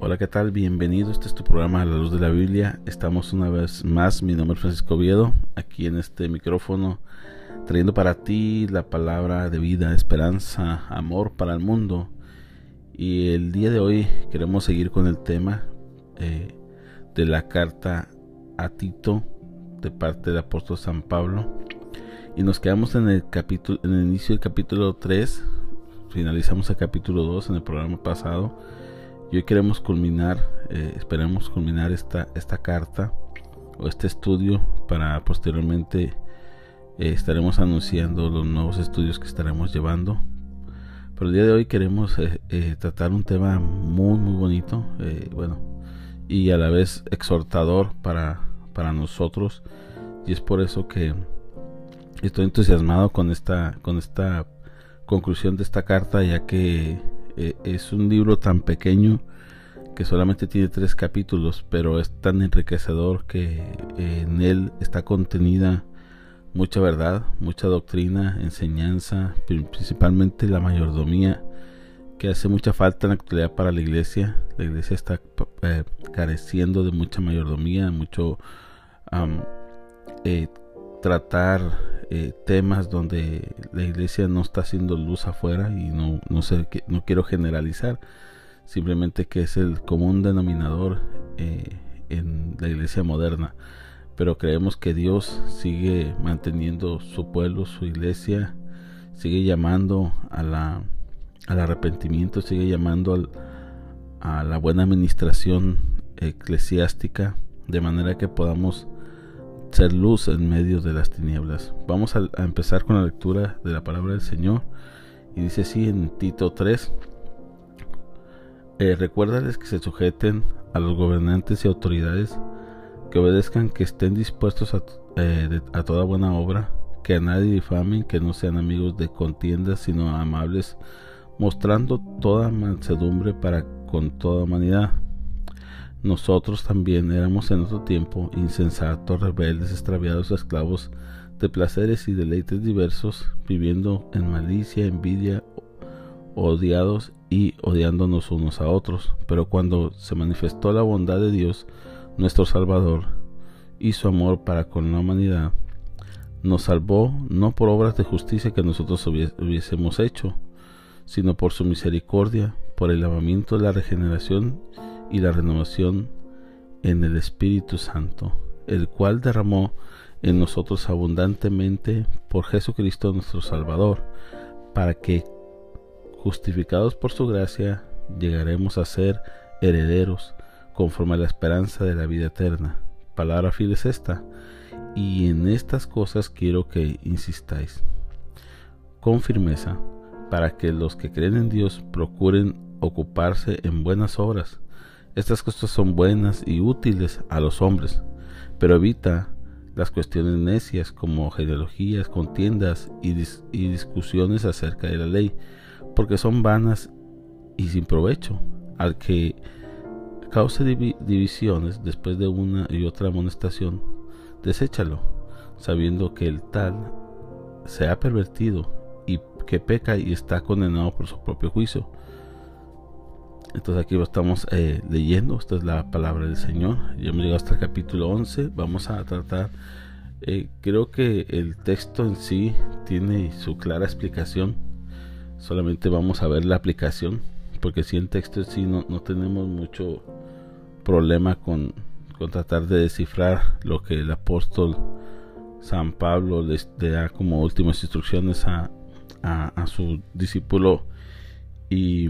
Hola, ¿qué tal? Bienvenido. Este es tu programa a la luz de la Biblia. Estamos una vez más. Mi nombre es Francisco Oviedo, aquí en este micrófono, trayendo para ti la palabra de vida, esperanza, amor para el mundo. Y el día de hoy queremos seguir con el tema eh, de la carta a Tito de parte del apóstol San Pablo. Y nos quedamos en el capítulo, en el inicio del capítulo 3. Finalizamos el capítulo 2 en el programa pasado y hoy queremos culminar, eh, esperamos culminar esta, esta carta o este estudio para posteriormente eh, estaremos anunciando los nuevos estudios que estaremos llevando. Pero el día de hoy queremos eh, tratar un tema muy muy bonito, bueno, y a la vez exhortador para, para nosotros. Y es por eso que estoy entusiasmado con esta, con esta conclusión de esta carta, ya que eh, es un libro tan pequeño que solamente tiene tres capítulos, pero es tan enriquecedor que eh, en él está contenida mucha verdad, mucha doctrina, enseñanza, principalmente la mayordomía, que hace mucha falta en la actualidad para la iglesia. La iglesia está eh, careciendo de mucha mayordomía, mucho tratar eh, temas donde la iglesia no está haciendo luz afuera y no, no, sé, no quiero generalizar, simplemente que es el común denominador eh, en la iglesia moderna. Pero creemos que Dios sigue manteniendo su pueblo, su iglesia, sigue llamando a la, al arrepentimiento, sigue llamando a la buena administración eclesiástica, de manera que podamos ser luz en medio de las tinieblas. Vamos a, empezar con la lectura de la palabra del Señor. Y dice así en Tito 3. Eh, recuérdales que se sujeten a los gobernantes y autoridades, que obedezcan, que estén dispuestos a, eh, a toda buena obra, que a nadie difamen, que no sean amigos de contiendas, sino amables, mostrando toda mansedumbre para con toda humanidad nosotros también éramos en otro tiempo insensatos, rebeldes, extraviados, esclavos de placeres y deleites diversos, viviendo en malicia, envidia, odiados y odiándonos unos a otros. Pero cuando se manifestó la bondad de Dios, nuestro Salvador, y su amor para con la humanidad, nos salvó no por obras de justicia que nosotros hubiésemos hecho, sino por su misericordia, por el lavamiento de la regeneración y la renovación en el Espíritu Santo, el cual derramó en nosotros abundantemente por Jesucristo nuestro Salvador, para que, justificados por su gracia, llegaremos a ser herederos conforme a la esperanza de la vida eterna. Palabra fiel es esta, y en estas cosas quiero que insistáis con firmeza, para que los que creen en Dios procuren ocuparse en buenas obras, estas cosas son buenas y útiles a los hombres, pero evita las cuestiones necias como genealogías, contiendas y, discusiones acerca de la ley, porque son vanas y sin provecho. Al que cause divisiones después de una y otra amonestación, deséchalo, sabiendo que el tal se ha pervertido y que peca y está condenado por su propio juicio. Entonces aquí lo estamos eh, leyendo, esta es la palabra del Señor. Ya hemos llegado hasta el capítulo 11, vamos a tratar, eh, creo que el texto en sí tiene su clara explicación, solamente vamos a ver la aplicación, porque si el texto en sí no, no tenemos mucho problema con, con, tratar de descifrar lo que el apóstol San Pablo les da como últimas instrucciones a, a, a su discípulo. Y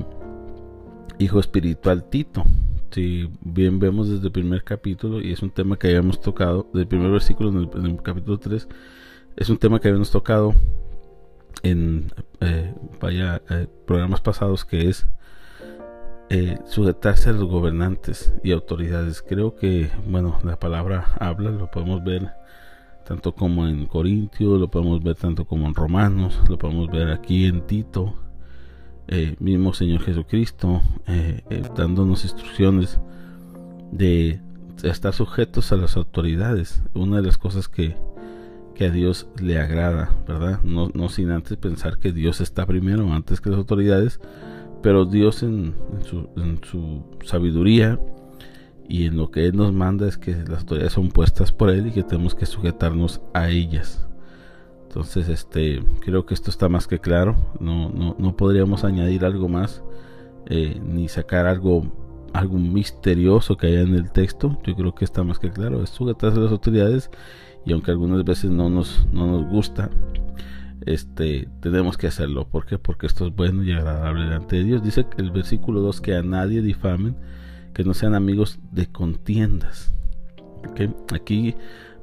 hijo espiritual Tito. Si bien vemos desde el primer capítulo, y es un tema que habíamos tocado, del primer versículo en el, capítulo 3, es un tema que habíamos tocado en eh, eh, programas pasados, que es eh, sujetarse a los gobernantes y autoridades. Creo que, bueno, la palabra habla, lo podemos ver tanto como en Corintios, lo podemos ver tanto como en Romanos, lo podemos ver aquí en Tito, eh, mismo Señor Jesucristo, eh, eh, dándonos instrucciones de estar sujetos a las autoridades. Una de las cosas que, que a Dios le agrada, ¿verdad? No, no, sin antes pensar que Dios está primero, antes que las autoridades, pero Dios en, su, en, su, sabiduría y en lo que Él nos manda es que las autoridades son puestas por Él y que tenemos que sujetarnos a ellas. Entonces, este, creo que esto está más que claro. No, no, no podríamos añadir algo más eh, ni sacar algo, algo misterioso que haya en el texto. Yo creo que está más que claro. Es sujetarse a las autoridades y aunque algunas veces no nos, no nos gusta, este, tenemos que hacerlo. ¿Por qué? Porque esto es bueno y agradable delante de Dios. Dice el versículo 2 que a nadie difamen, que no sean amigos de contiendas. Aquí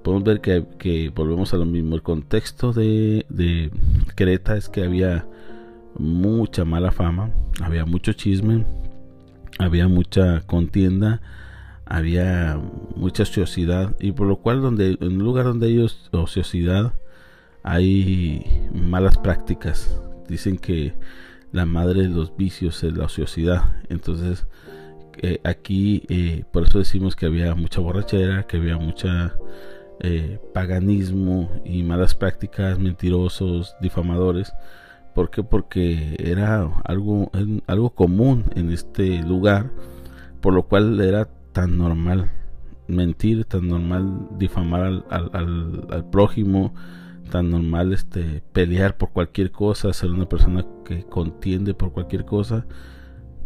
podemos ver que, volvemos a lo mismo. El contexto de, Creta es que había mucha mala fama, había mucho chisme, había mucha contienda, había mucha ociosidad y por lo cual donde en un lugar donde hay ociosidad hay malas prácticas. Dicen que la madre de los vicios es la ociosidad. Entonces eh, aquí eh, por eso decimos que había mucha borrachera, que había mucha eh, paganismo y malas prácticas, mentirosos, difamadores. Porque era algo, algo común en este lugar, por lo cual era tan normal mentir, tan normal difamar al, al, al, prójimo, tan normal este pelear por cualquier cosa, ser una persona que contiende por cualquier cosa.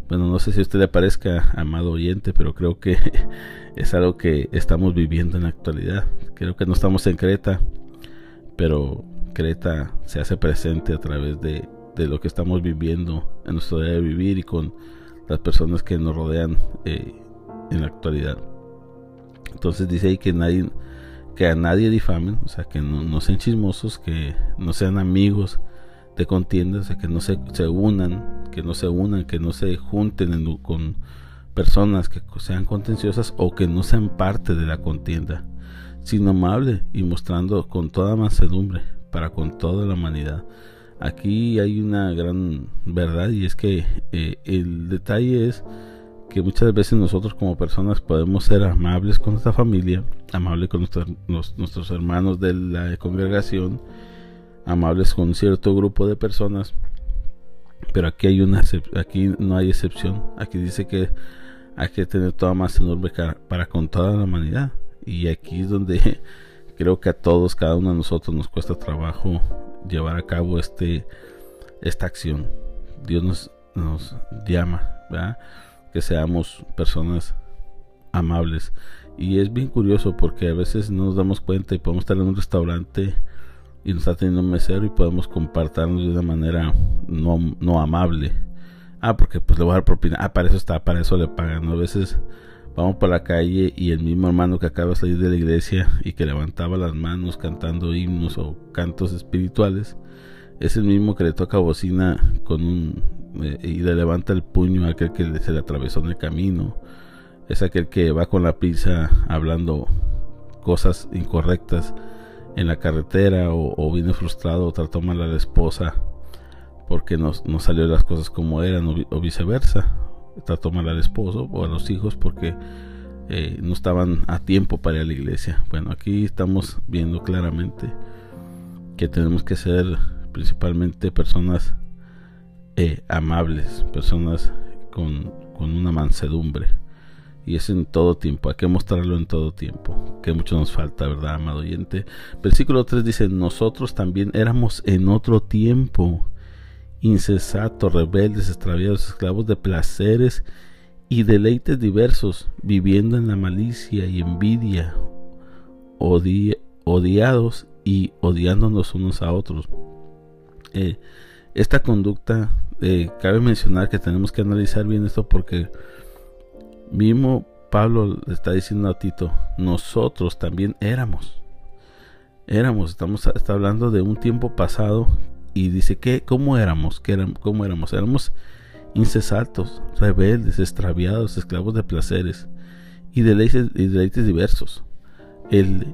Bueno, no sé si usted le parezca, amado oyente, pero creo que es algo que estamos viviendo en la actualidad. Creo que no estamos en Creta, pero Creta se hace presente a través de, lo que estamos viviendo en nuestro día de vivir y con las personas que nos rodean eh, en la actualidad. Entonces dice ahí que a nadie difamen, o sea, que no, sean chismosos, que no sean amigos de contiendas, que no se, unan, que no se unan, que no se junten con personas que sean contenciosas o que no sean parte de la contienda, sino amable y mostrando con toda mansedumbre para con toda la humanidad. Aquí hay una gran verdad y es que eh, el detalle es que muchas veces nosotros como personas podemos ser amables con nuestra familia, amables con nuestros hermanos de la congregación, amables con cierto grupo de personas, pero aquí hay una aquí no hay excepción. Aquí dice que hay que tener toda más enorme para con toda la humanidad y aquí es donde creo que a todos, cada uno de nosotros nos cuesta trabajo llevar a cabo este, esta acción. Dios nos, nos llama, que seamos personas amables. Y es bien curioso porque a veces no nos damos cuenta y podemos estar en un restaurante y nos está teniendo un mesero y podemos compartirnos de una manera no, no amable. Ah, porque pues le voy a dar propina. Ah, para eso está, para eso le pagan. A veces vamos por la calle y el mismo hermano que acaba de salir de la iglesia y que levantaba las manos cantando himnos o cantos espirituales, es el mismo que le toca bocina con un eh, y le levanta el puño a aquel que se le atravesó en el camino. Es aquel que va con la prisa hablando cosas incorrectas en la carretera o, viene frustrado o trató mal a la esposa porque no, no salió las cosas como eran o viceversa trató mal al esposo o a los hijos porque eh, no estaban a tiempo para ir a la iglesia. Bueno, aquí estamos viendo claramente que tenemos que ser principalmente personas eh, amables, personas con, con, una mansedumbre. Y es en todo tiempo, hay que mostrarlo en todo tiempo, que mucho nos falta, ¿verdad, amado oyente? Versículo 3 dice, nosotros también éramos en otro tiempo insensatos, rebeldes, extraviados, esclavos de placeres y deleites diversos, viviendo en la malicia y envidia, odiados y odiándonos unos a otros. Eh, esta conducta, eh, cabe mencionar que tenemos que analizar bien esto porque mismo Pablo le está diciendo a Tito, nosotros también éramos. Éramos, estamos está hablando de un tiempo pasado y dice que cómo éramos, que cómo éramos, éramos incesatos, rebeldes, extraviados, esclavos de placeres y deleites, y deleites diversos. El,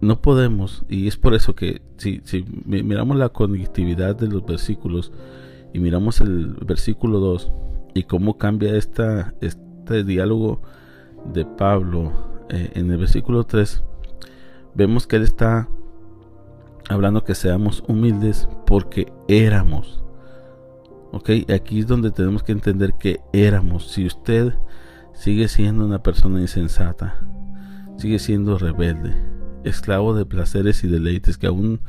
no podemos, y es por eso que si, si miramos la conectividad de los versículos y miramos el versículo 2 y cómo cambia esta, este diálogo de Pablo eh, en el versículo 3, vemos que él está hablando que seamos humildes porque éramos Ok, aquí es donde tenemos que entender que éramos. Si usted sigue siendo una persona insensata, sigue siendo rebelde, esclavo de placeres y deleites que aún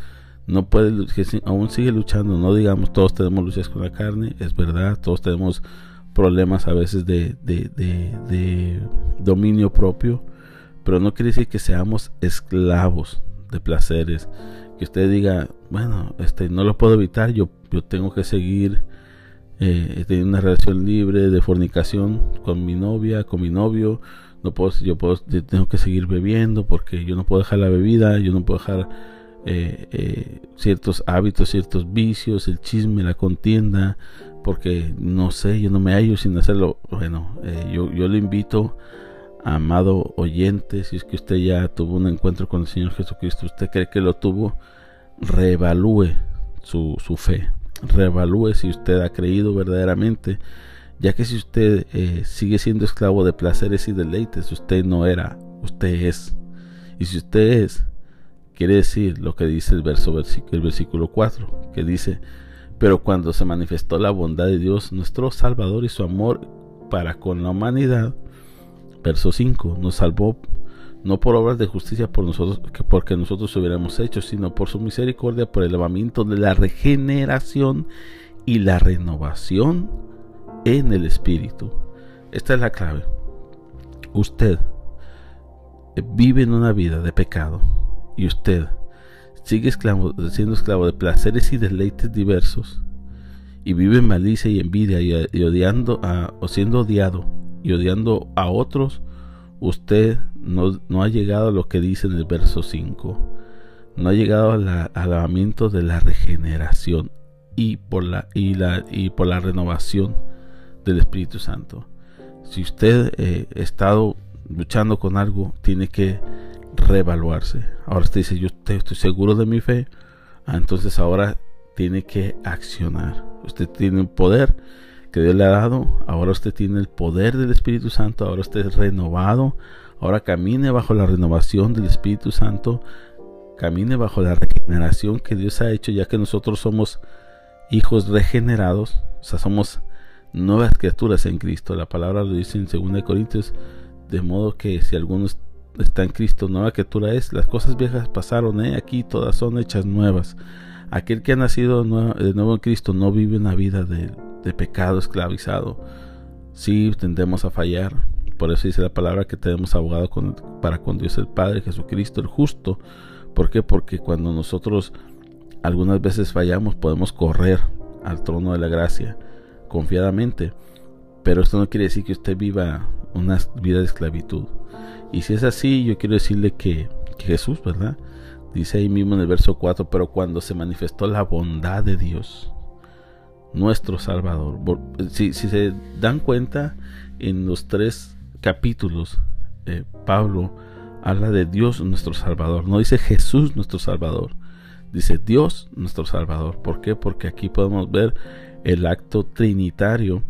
no puede, que aún sigue luchando. No digamos todos tenemos luchas con la carne, es verdad, todos tenemos problemas a veces de, de dominio propio, pero no quiere decir que seamos esclavos de placeres. Que usted diga, bueno, este no lo puedo evitar, yo, yo tengo que seguir eh, teniendo una relación libre de fornicación con mi novia, con mi novio. No puedo, yo puedo, tengo que seguir bebiendo porque yo no puedo dejar la bebida, yo no puedo dejar eh, eh, ciertos hábitos, ciertos vicios, el chisme, la contienda, porque no sé, yo no me hallo sin hacerlo. Bueno, eh, yo, yo le invito amado oyente, si es que usted ya tuvo un encuentro con el Señor Jesucristo, usted cree que lo tuvo, reevalúe su, su fe, reevalúe si usted ha creído verdaderamente, ya que si usted eh, sigue siendo esclavo de placeres y deleites, usted no era, usted es. Y si usted es, quiere decir lo que dice el, verso, el versículo 4, que dice, pero cuando se manifestó la bondad de Dios, nuestro Salvador y su amor para con la humanidad, Verso 5. Nos salvó no por obras de justicia por nosotros, que porque nosotros hubiéramos hecho, sino por su misericordia, por el lavamiento de la regeneración y la renovación en el Espíritu. Esta es la clave. Usted vive en una vida de pecado y usted sigue esclavo, siendo esclavo de placeres y deleites diversos y vive en malicia y envidia y, odiando a, o siendo odiado y odiando a otros, usted no, ha llegado a lo que dice en el verso 5. No ha llegado al alabamiento de la regeneración y por la, y la, y por la renovación del Espíritu Santo. Si usted eh, ha estado luchando con algo, tiene que reevaluarse. Ahora usted dice, yo estoy, seguro de mi fe. Ah, entonces ahora tiene que accionar. Usted tiene un poder que Dios le ha dado. Ahora usted tiene el poder del Espíritu Santo, ahora usted es renovado, ahora camine bajo la renovación del Espíritu Santo, camine bajo la regeneración que Dios ha hecho, ya que nosotros somos hijos regenerados, o sea, somos nuevas criaturas en Cristo. La palabra lo dice en 2 Corintios, de modo que si alguno está en Cristo, nueva criatura es, las cosas viejas pasaron, ¿eh? aquí todas son hechas nuevas. Aquel que ha nacido de nuevo en Cristo no vive una vida de, de pecado esclavizado. Sí, tendemos a fallar. Por eso dice la palabra que tenemos abogado para con Dios el Padre, Jesucristo el justo. ¿Por qué? Porque cuando nosotros algunas veces fallamos podemos correr al trono de la gracia confiadamente. Pero esto no quiere decir que usted viva una vida de esclavitud. Y si es así, yo quiero decirle que, Jesús, ¿verdad? Dice ahí mismo en el verso 4, pero cuando se manifestó la bondad de Dios, nuestro Salvador. Si, se dan cuenta, en los tres capítulos, eh, Pablo habla de Dios nuestro Salvador. No dice Jesús nuestro Salvador. Dice Dios nuestro Salvador. ¿Por qué? Porque aquí podemos ver el acto trinitario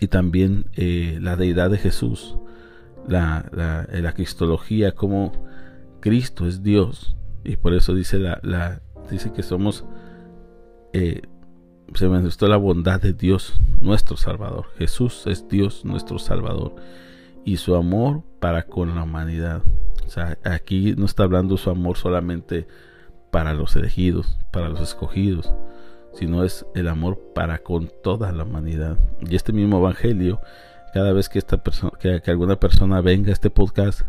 y también eh, la deidad de Jesús. La, la, cristología, como Cristo es Dios. Y por eso dice, la, dice que somos eh, se manifestó la bondad de Dios, nuestro Salvador. Jesús es Dios, nuestro Salvador. Y su amor para con la humanidad. O sea, aquí no está hablando su amor solamente para los elegidos, para los escogidos, sino es el amor para con toda la humanidad. Y este mismo evangelio, cada vez que esta persona, que, alguna persona venga a este podcast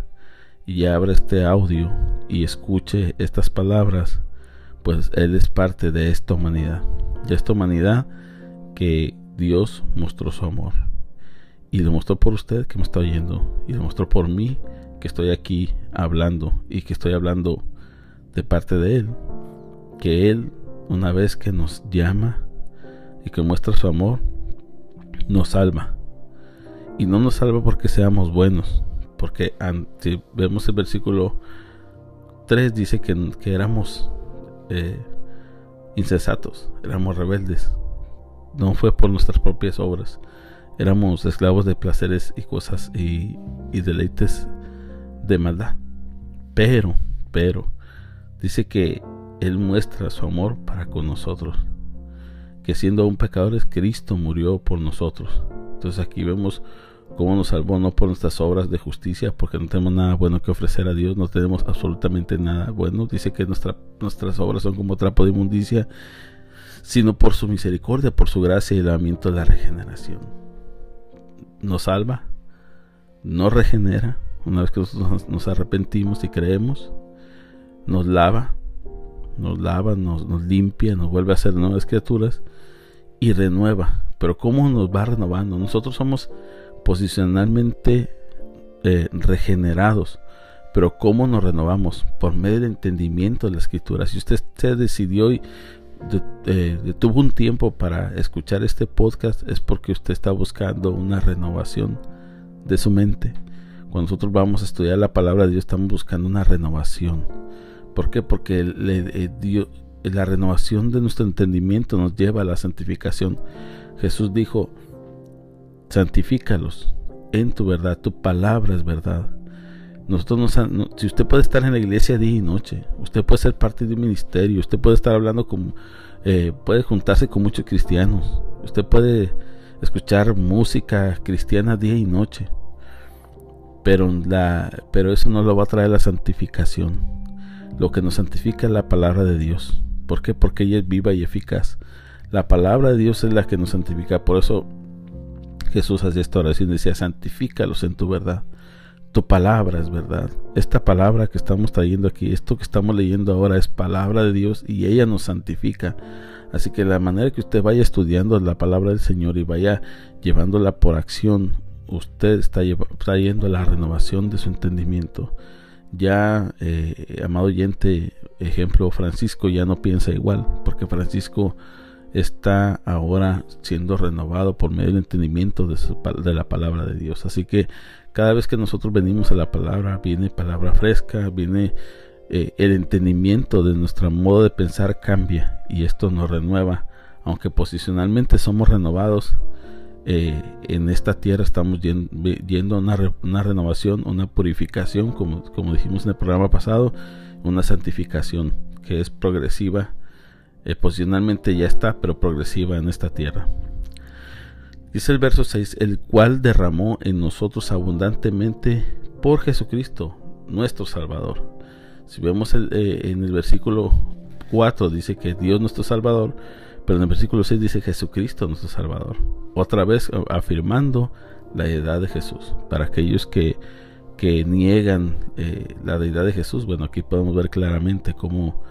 y abra este audio y escuche estas palabras, pues él es parte de esta humanidad de esta humanidad que Dios mostró su amor. Y lo mostró por usted que me está oyendo. Y lo mostró por mí que estoy aquí hablando. Y que estoy hablando de parte de Él. Que Él, una vez que nos llama y que muestra su amor, nos salva. Y no nos salva porque seamos buenos. Porque si vemos el versículo 3 dice que, que éramos eh, insensatos, éramos rebeldes. No fue por nuestras propias obras. Éramos esclavos de placeres y cosas y, deleites de maldad. Pero, pero, dice que Él muestra su amor para con nosotros. que siendo aún pecadores, Cristo murió por nosotros. Entonces aquí vemos cómo nos salvó no por nuestras obras de justicia, porque no tenemos nada bueno que ofrecer a Dios, no tenemos absolutamente nada bueno. Dice que nuestra, nuestras obras son como trapo de inmundicia, sino por su misericordia, por su gracia y el lavamiento de la regeneración. Nos salva, nos regenera, una vez que nosotros nos arrepentimos y creemos, nos lava, nos lava, nos, nos limpia, nos vuelve a ser nuevas criaturas y renueva. Pero ¿cómo nos va renovando? Nosotros somos posicionalmente eh, regenerados. Pero ¿cómo nos renovamos? Por medio del entendimiento de la escritura. Si usted se decidió y eh, tuvo un tiempo para escuchar este podcast, es porque usted está buscando una renovación de su mente. Cuando nosotros vamos a estudiar la palabra de Dios, estamos buscando una renovación. ¿Por qué? Porque Dios, la renovación de nuestro entendimiento nos lleva a la santificación. Jesús dijo, santifícalos en tu verdad, tu palabra es verdad. Nosotros no, si usted puede estar en la iglesia día y noche, usted puede ser parte de un ministerio, usted puede estar hablando con, eh, puede juntarse con muchos cristianos, usted puede escuchar música cristiana día y noche, pero, la, pero eso no lo va a traer la santificación. Lo que nos santifica es la palabra de Dios. ¿Por qué? Porque ella es viva y eficaz. La palabra de Dios es la que nos santifica. Por eso Jesús hacía esta oración y decía, santifícalos en tu verdad. Tu palabra es verdad. Esta palabra que estamos trayendo aquí, esto que estamos leyendo ahora es palabra de Dios y ella nos santifica. Así que la manera que usted vaya estudiando la palabra del Señor y vaya llevándola por acción, usted está trayendo la renovación de su entendimiento. Ya, eh, amado oyente, ejemplo, Francisco ya no piensa igual, porque Francisco está ahora siendo renovado por medio del entendimiento de, de, la palabra de Dios. Así que cada vez que nosotros venimos a la palabra, viene palabra fresca, viene eh, el entendimiento de nuestro modo de pensar cambia y esto nos renueva. Aunque posicionalmente somos renovados, eh, en esta tierra estamos yendo, a una, renovación, una purificación, como, como dijimos en el programa pasado, una santificación que es progresiva eh, posicionalmente ya está, pero progresiva en esta tierra. Dice el verso 6, el cual derramó en nosotros abundantemente por Jesucristo, nuestro Salvador. Si vemos eh, en el versículo 4 dice que Dios nuestro Salvador, pero en el versículo 6 dice Jesucristo nuestro Salvador. Otra vez afirmando la deidad de Jesús. Para aquellos que, que niegan eh, la deidad de Jesús, bueno, aquí podemos ver claramente cómo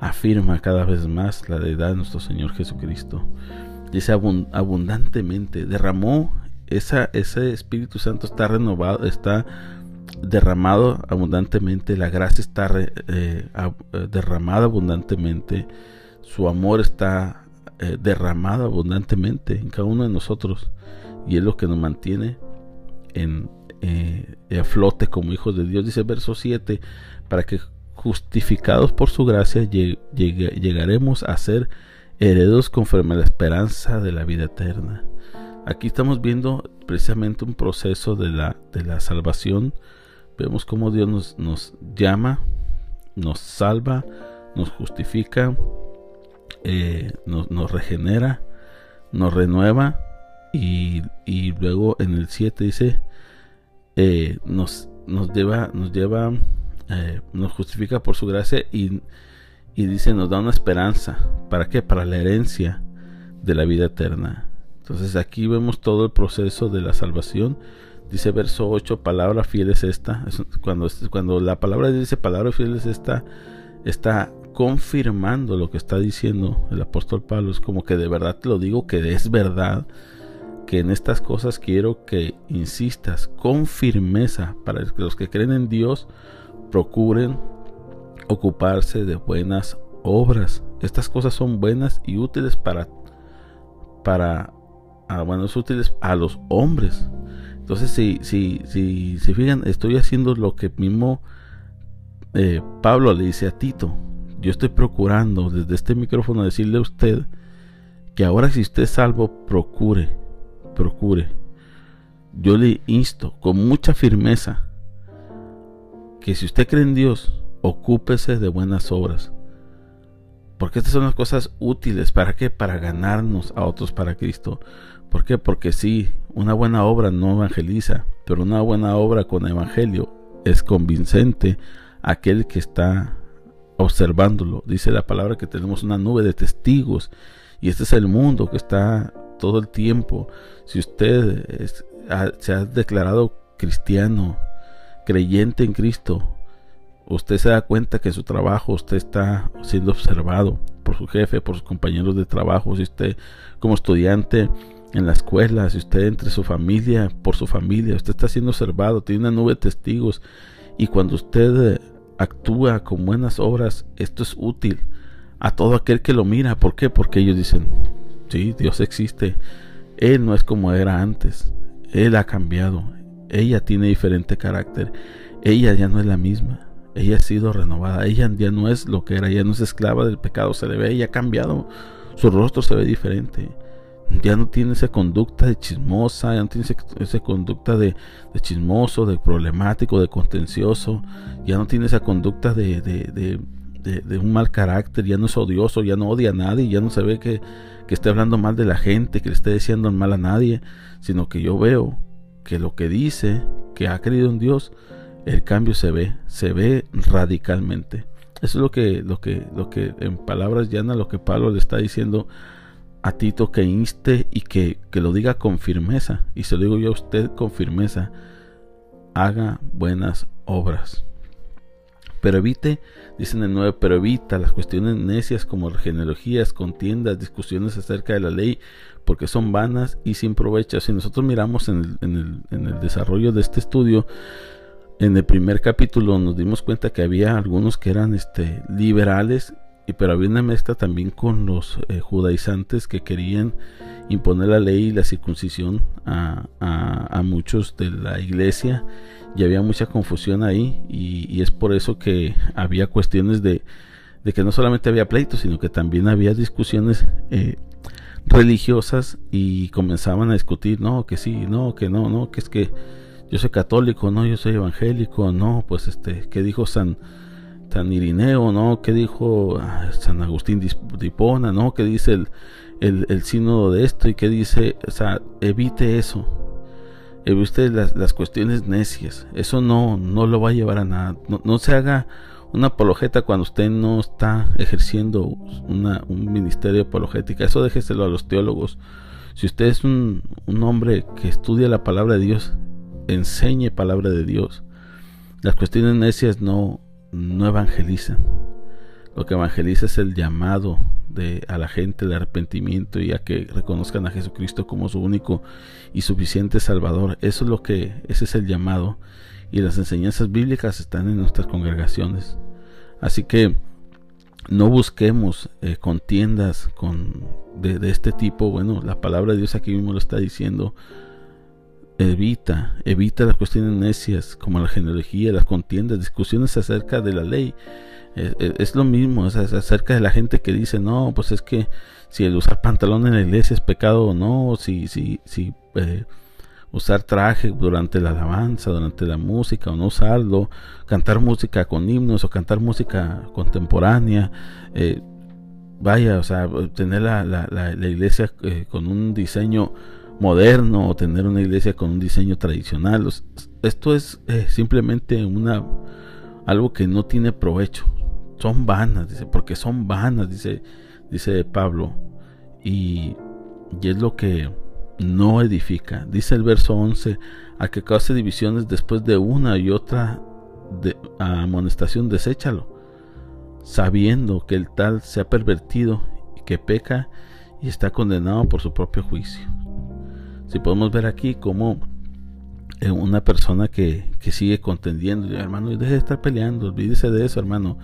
afirma cada vez más la deidad de nuestro Señor Jesucristo. Dice abundantemente, derramó esa, ese Espíritu Santo está renovado, está derramado abundantemente, la gracia está eh, derramada abundantemente, su amor está eh, derramado abundantemente en cada uno de nosotros y es lo que nos mantiene en a flote como hijos de Dios. Dice verso 7, para que justificados por su gracia, llegaremos a ser heredos conforme a la esperanza de la vida eterna. Aquí estamos viendo precisamente un proceso de la, de la salvación. Vemos cómo Dios nos, nos llama, nos salva, nos justifica, eh, nos, regenera, nos renueva y, luego en el 7 dice, eh, nos, nos lleva, nos lleva eh, nos justifica por su gracia y, y dice, nos da una esperanza. ¿Para qué? Para la herencia de la vida eterna. Entonces aquí vemos todo el proceso de la salvación. Dice verso 8, palabra fiel es esta. Cuando, cuando la palabra dice palabra fiel es esta, está confirmando lo que está diciendo el apóstol Pablo. Es como que de verdad te lo digo, que es verdad, que en estas cosas quiero que insistas con firmeza para los que creen en Dios procuren ocuparse de buenas obras. Estas cosas son buenas y útiles para para a, bueno, útiles a los hombres. Entonces, si, si, si se fijan, estoy haciendo lo que mismo eh, Pablo le dice a Tito. Yo estoy procurando desde este micrófono decirle a usted que ahora si usted es salvo, procure, procure. Yo le insto con mucha firmeza que si usted cree en Dios, ocúpese de buenas obras. Porque estas son las cosas útiles. ¿Para qué? Para ganarnos a otros para Cristo. ¿Por qué? Porque sí, una buena obra no evangeliza, pero una buena obra con evangelio es convincente aquel que está observándolo. Dice la palabra que tenemos una nube de testigos y este es el mundo que está todo el tiempo. Si usted se ha declarado cristiano, creyente en Cristo, usted se da cuenta que en su trabajo usted está siendo observado por su jefe, por sus compañeros de trabajo, si usted como estudiante en la escuela, si usted entre su familia, por su familia, usted está siendo observado, tiene una nube de testigos y cuando usted actúa con buenas obras, esto es útil a todo aquel que lo mira. ¿Por qué? Porque ellos dicen, sí, Dios existe. Él no es como era antes. Él ha cambiado. Ella tiene diferente carácter. Ella ya no es la misma. Ella ha sido renovada. Ella ya no es lo que era. Ella no es esclava del pecado. Se le ve. Ella ha cambiado. Su rostro se ve diferente ya no tiene esa conducta de chismosa, ya no tiene esa, conducta de, chismoso, de problemático, de contencioso, ya no tiene esa conducta de, de, un mal carácter, ya no es odioso, ya no odia a nadie, ya no se ve que, que esté hablando mal de la gente, que le esté diciendo mal a nadie, sino que yo veo que lo que dice, que ha creído en Dios, el cambio se ve, se ve radicalmente. Eso es lo que, lo que, lo que en palabras llanas, lo que Pablo le está diciendo a Tito que inste y que, lo diga con firmeza. Y se lo digo yo a usted con firmeza. Haga buenas obras. Pero evite, dicen el 9, pero evita las cuestiones necias como genealogías, contiendas, discusiones acerca de la ley, porque son vanas y sin provecho. Si nosotros miramos en el, en el, en el desarrollo de este estudio, en el primer capítulo nos dimos cuenta que había algunos que eran este, liberales y pero había una mezcla también con los eh, judaizantes que querían imponer la ley y la circuncisión a, a, muchos de la iglesia y había mucha confusión ahí y, es por eso que había cuestiones de, de, que no solamente había pleitos sino que también había discusiones eh, religiosas y comenzaban a discutir no que sí no que no no que es que yo soy católico no yo soy evangélico no pues este que dijo San San Irineo, ¿no? ¿Qué dijo ah, San Agustín de Hipona, ¿no? ¿Qué dice el, el, el, sínodo de esto? Y qué dice, o sea, evite eso. Evite las, las cuestiones necias. Eso no, no lo va a llevar a nada. No, se haga una apologeta cuando usted no está ejerciendo una, un ministerio apologética. Eso déjeselo a los teólogos. Si usted es un, un hombre que estudia la palabra de Dios, enseñe palabra de Dios. Las cuestiones necias no, no evangeliza. Lo que evangeliza es el llamado de, a la gente de arrepentimiento y a que reconozcan a Jesucristo como su único y suficiente Salvador. Eso es lo que, ese es el llamado. Y las enseñanzas bíblicas están en nuestras congregaciones. Así que no busquemos eh, contiendas con, de, de, este tipo. Bueno, la palabra de Dios aquí mismo lo está diciendo evita, evita las cuestiones necias como la genealogía, las contiendas, discusiones acerca de la ley. Es, lo mismo, es, acerca de la gente que dice, no, pues es que si el usar pantalón en la iglesia es pecado o no, si, si, si eh, usar traje durante la alabanza, durante la música o no usarlo, cantar música con himnos o cantar música contemporánea. Eh, vaya, o sea, tener la, la, la, iglesia eh, con un diseño moderno o tener una iglesia con un diseño tradicional. Esto es eh, simplemente una algo que no tiene provecho. Son vanas, dice, porque son vanas, dice, dice Pablo. Y, y es lo que no edifica. Dice el verso 11, a que cause divisiones después de una y otra amonestación, deséchalo, sabiendo que el tal se ha pervertido y que peca y está condenado por su propio juicio. Si podemos ver aquí como eh, una persona que, que sigue contendiendo, hermano, deje de estar peleando, olvídese de eso, hermano.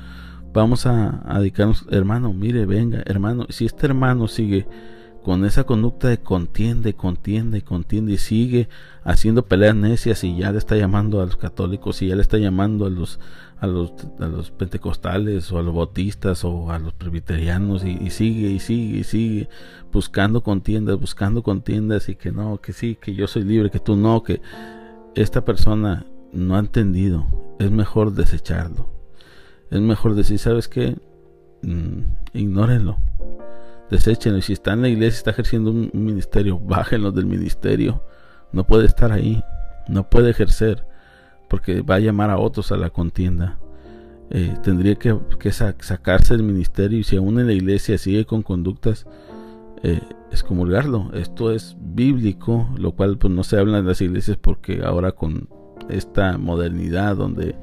Vamos a, dedicarnos, hermano, mire, venga, hermano, si este hermano sigue con esa conducta de contiende, contiende, contiende y sigue haciendo peleas necias y ya le está llamando a los católicos y ya le está llamando a los a los, pentecostales o a los bautistas o a los presbiterianos y, sigue y sigue y sigue buscando contiendas, buscando contiendas y que no, que sí, que yo soy libre, que tú no, que esta persona no ha entendido. Es mejor desecharlo. Es mejor decir, ¿sabes qué? mm, ignórenlo. Deséchenlo. Y si está en la iglesia, está ejerciendo un ministerio, bájenlo del ministerio. No puede estar ahí. No puede ejercer. Porque va a llamar a otros a la contienda. Eh, tendría que, sacarse del ministerio. Y si aún en la iglesia sigue con conductas, eh, excomulgarlo. Esto es bíblico. Lo cual pues, no se habla en las iglesias porque ahora con esta modernidad donde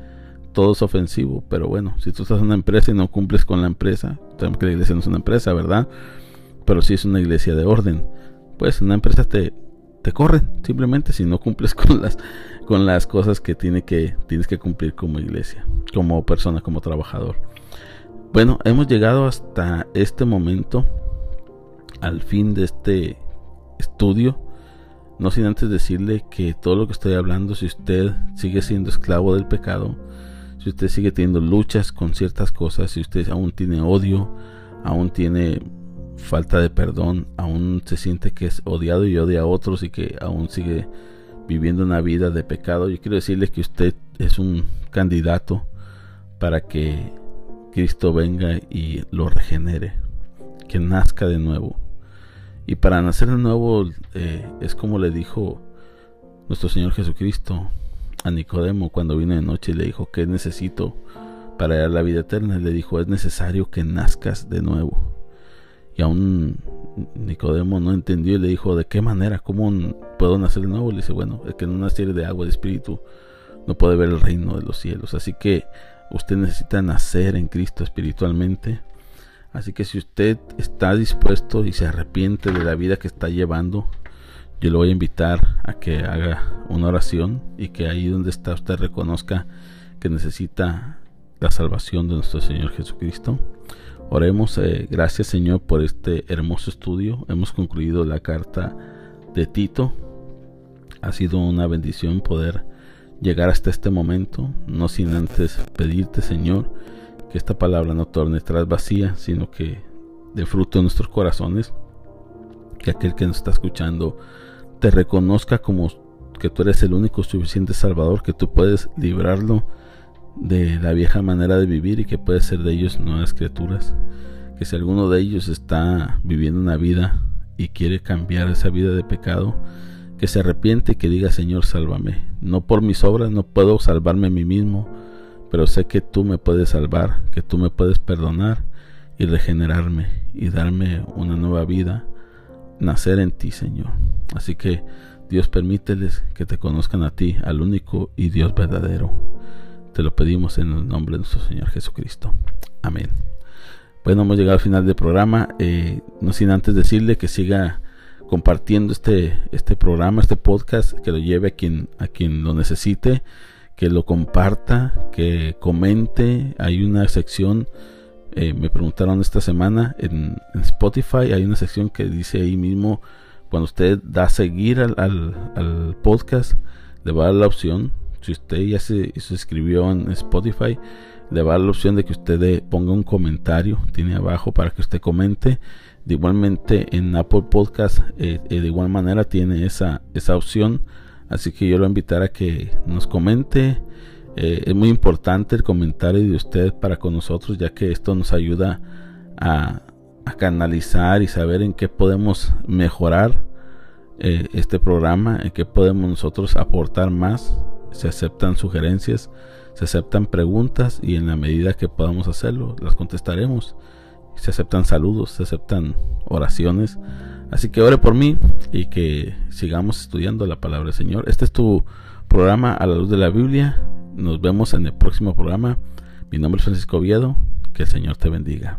todo es ofensivo, pero bueno, si tú estás en una empresa y no cumples con la empresa, sabemos que la iglesia no es una empresa, ¿verdad? Pero si es una iglesia de orden, pues una empresa te, te corren, simplemente si no cumples con las, con las cosas que, tiene que tienes que cumplir como iglesia, como persona, como trabajador. Bueno, hemos llegado hasta este momento, al fin de este estudio. No sin antes decirle que todo lo que estoy hablando, si usted sigue siendo esclavo del pecado, si usted sigue teniendo luchas con ciertas cosas, si usted aún tiene odio, aún tiene falta de perdón, aún se siente que es odiado y odia a otros y que aún sigue viviendo una vida de pecado, yo quiero decirle que usted es un candidato para que Cristo venga y lo regenere, que nazca de nuevo. Y para nacer de nuevo eh, es como le dijo nuestro Señor Jesucristo, a Nicodemo cuando vino de noche y le dijo, ¿qué necesito para dar la vida eterna? Le dijo, es necesario que nazcas de nuevo. Y aún Nicodemo no entendió y le dijo, ¿de qué manera? ¿Cómo puedo nacer de nuevo? Le dice, bueno, es que en una serie de agua de espíritu no puede ver el reino de los cielos. Así que usted necesita nacer en Cristo espiritualmente. Así que si usted está dispuesto y se arrepiente de la vida que está llevando, yo le voy a invitar a que haga una oración y que ahí donde está usted reconozca que necesita la salvación de nuestro Señor Jesucristo. Oremos, eh, gracias Señor por este hermoso estudio. Hemos concluido la carta de Tito. Ha sido una bendición poder llegar hasta este momento, no sin antes pedirte Señor que esta palabra no torne tras vacía, sino que de fruto en nuestros corazones, que aquel que nos está escuchando te reconozca como que tú eres el único suficiente Salvador, que tú puedes librarlo de la vieja manera de vivir y que puedes ser de ellos nuevas criaturas. Que si alguno de ellos está viviendo una vida y quiere cambiar esa vida de pecado, que se arrepiente y que diga Señor, sálvame. No por mis obras, no puedo salvarme a mí mismo, pero sé que tú me puedes salvar, que tú me puedes perdonar y regenerarme y darme una nueva vida nacer en ti, Señor. Así que Dios permíteles que te conozcan a ti, al único y Dios verdadero. Te lo pedimos en el nombre de nuestro Señor Jesucristo. Amén. Bueno, hemos llegado al final del programa. Eh, no sin antes decirle que siga compartiendo este, este programa, este podcast, que lo lleve a quien, a quien lo necesite, que lo comparta, que comente. Hay una sección eh, me preguntaron esta semana en, Spotify hay una sección que dice ahí mismo cuando usted da a seguir al, podcast le va a dar la opción si usted ya se suscribió en Spotify le va la opción de que usted ponga un comentario tiene abajo para que usted comente. Igualmente en Apple Podcast eh, eh, de igual manera tiene esa, esa opción. Así que yo lo invitar a que nos comente. Eh, es muy importante el comentario de usted para con nosotros, ya que esto nos ayuda a, canalizar y saber en qué podemos mejorar este programa, en qué podemos nosotros aportar más. Se aceptan sugerencias, se aceptan preguntas y en la medida que podamos hacerlo, las contestaremos. Se aceptan saludos, se aceptan oraciones. Así que ore por mí y que sigamos estudiando la palabra del Señor. Este es tu programa a la luz de la Biblia nos vemos en el próximo programa. Mi nombre es Francisco Oviedo. Que el Señor te bendiga.